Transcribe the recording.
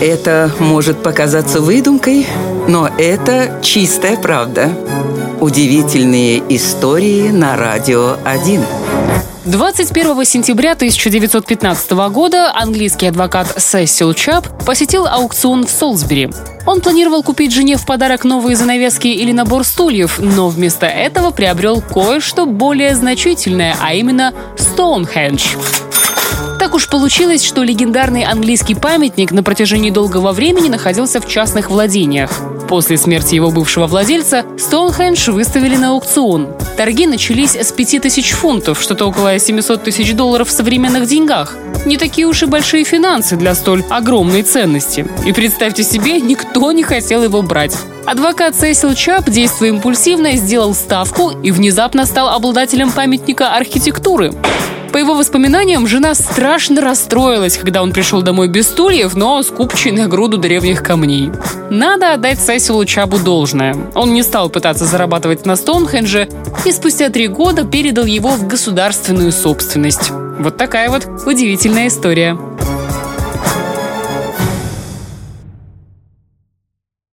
Это может показаться выдумкой, но это чистая правда. Удивительные истории на радио 1. 21 сентября 1915 года английский адвокат Сесил Чап посетил аукцион в Солсбери. Он планировал купить жене в подарок новые занавески или набор стульев, но вместо этого приобрел кое-что более значительное, а именно Стоунхендж. Так уж получилось, что легендарный английский памятник на протяжении долгого времени находился в частных владениях. После смерти его бывшего владельца Стоунхендж выставили на аукцион. Торги начались с 5000 фунтов, что-то около 700 тысяч долларов в современных деньгах. Не такие уж и большие финансы для столь огромной ценности. И представьте себе, никто не хотел его брать. Адвокат Сесил Чап, действуя импульсивно, сделал ставку и внезапно стал обладателем памятника архитектуры. По его воспоминаниям, жена страшно расстроилась, когда он пришел домой без стульев, но с купчей на груду древних камней. Надо отдать Сесилу Чабу должное. Он не стал пытаться зарабатывать на Стоунхендже и спустя три года передал его в государственную собственность. Вот такая вот удивительная история.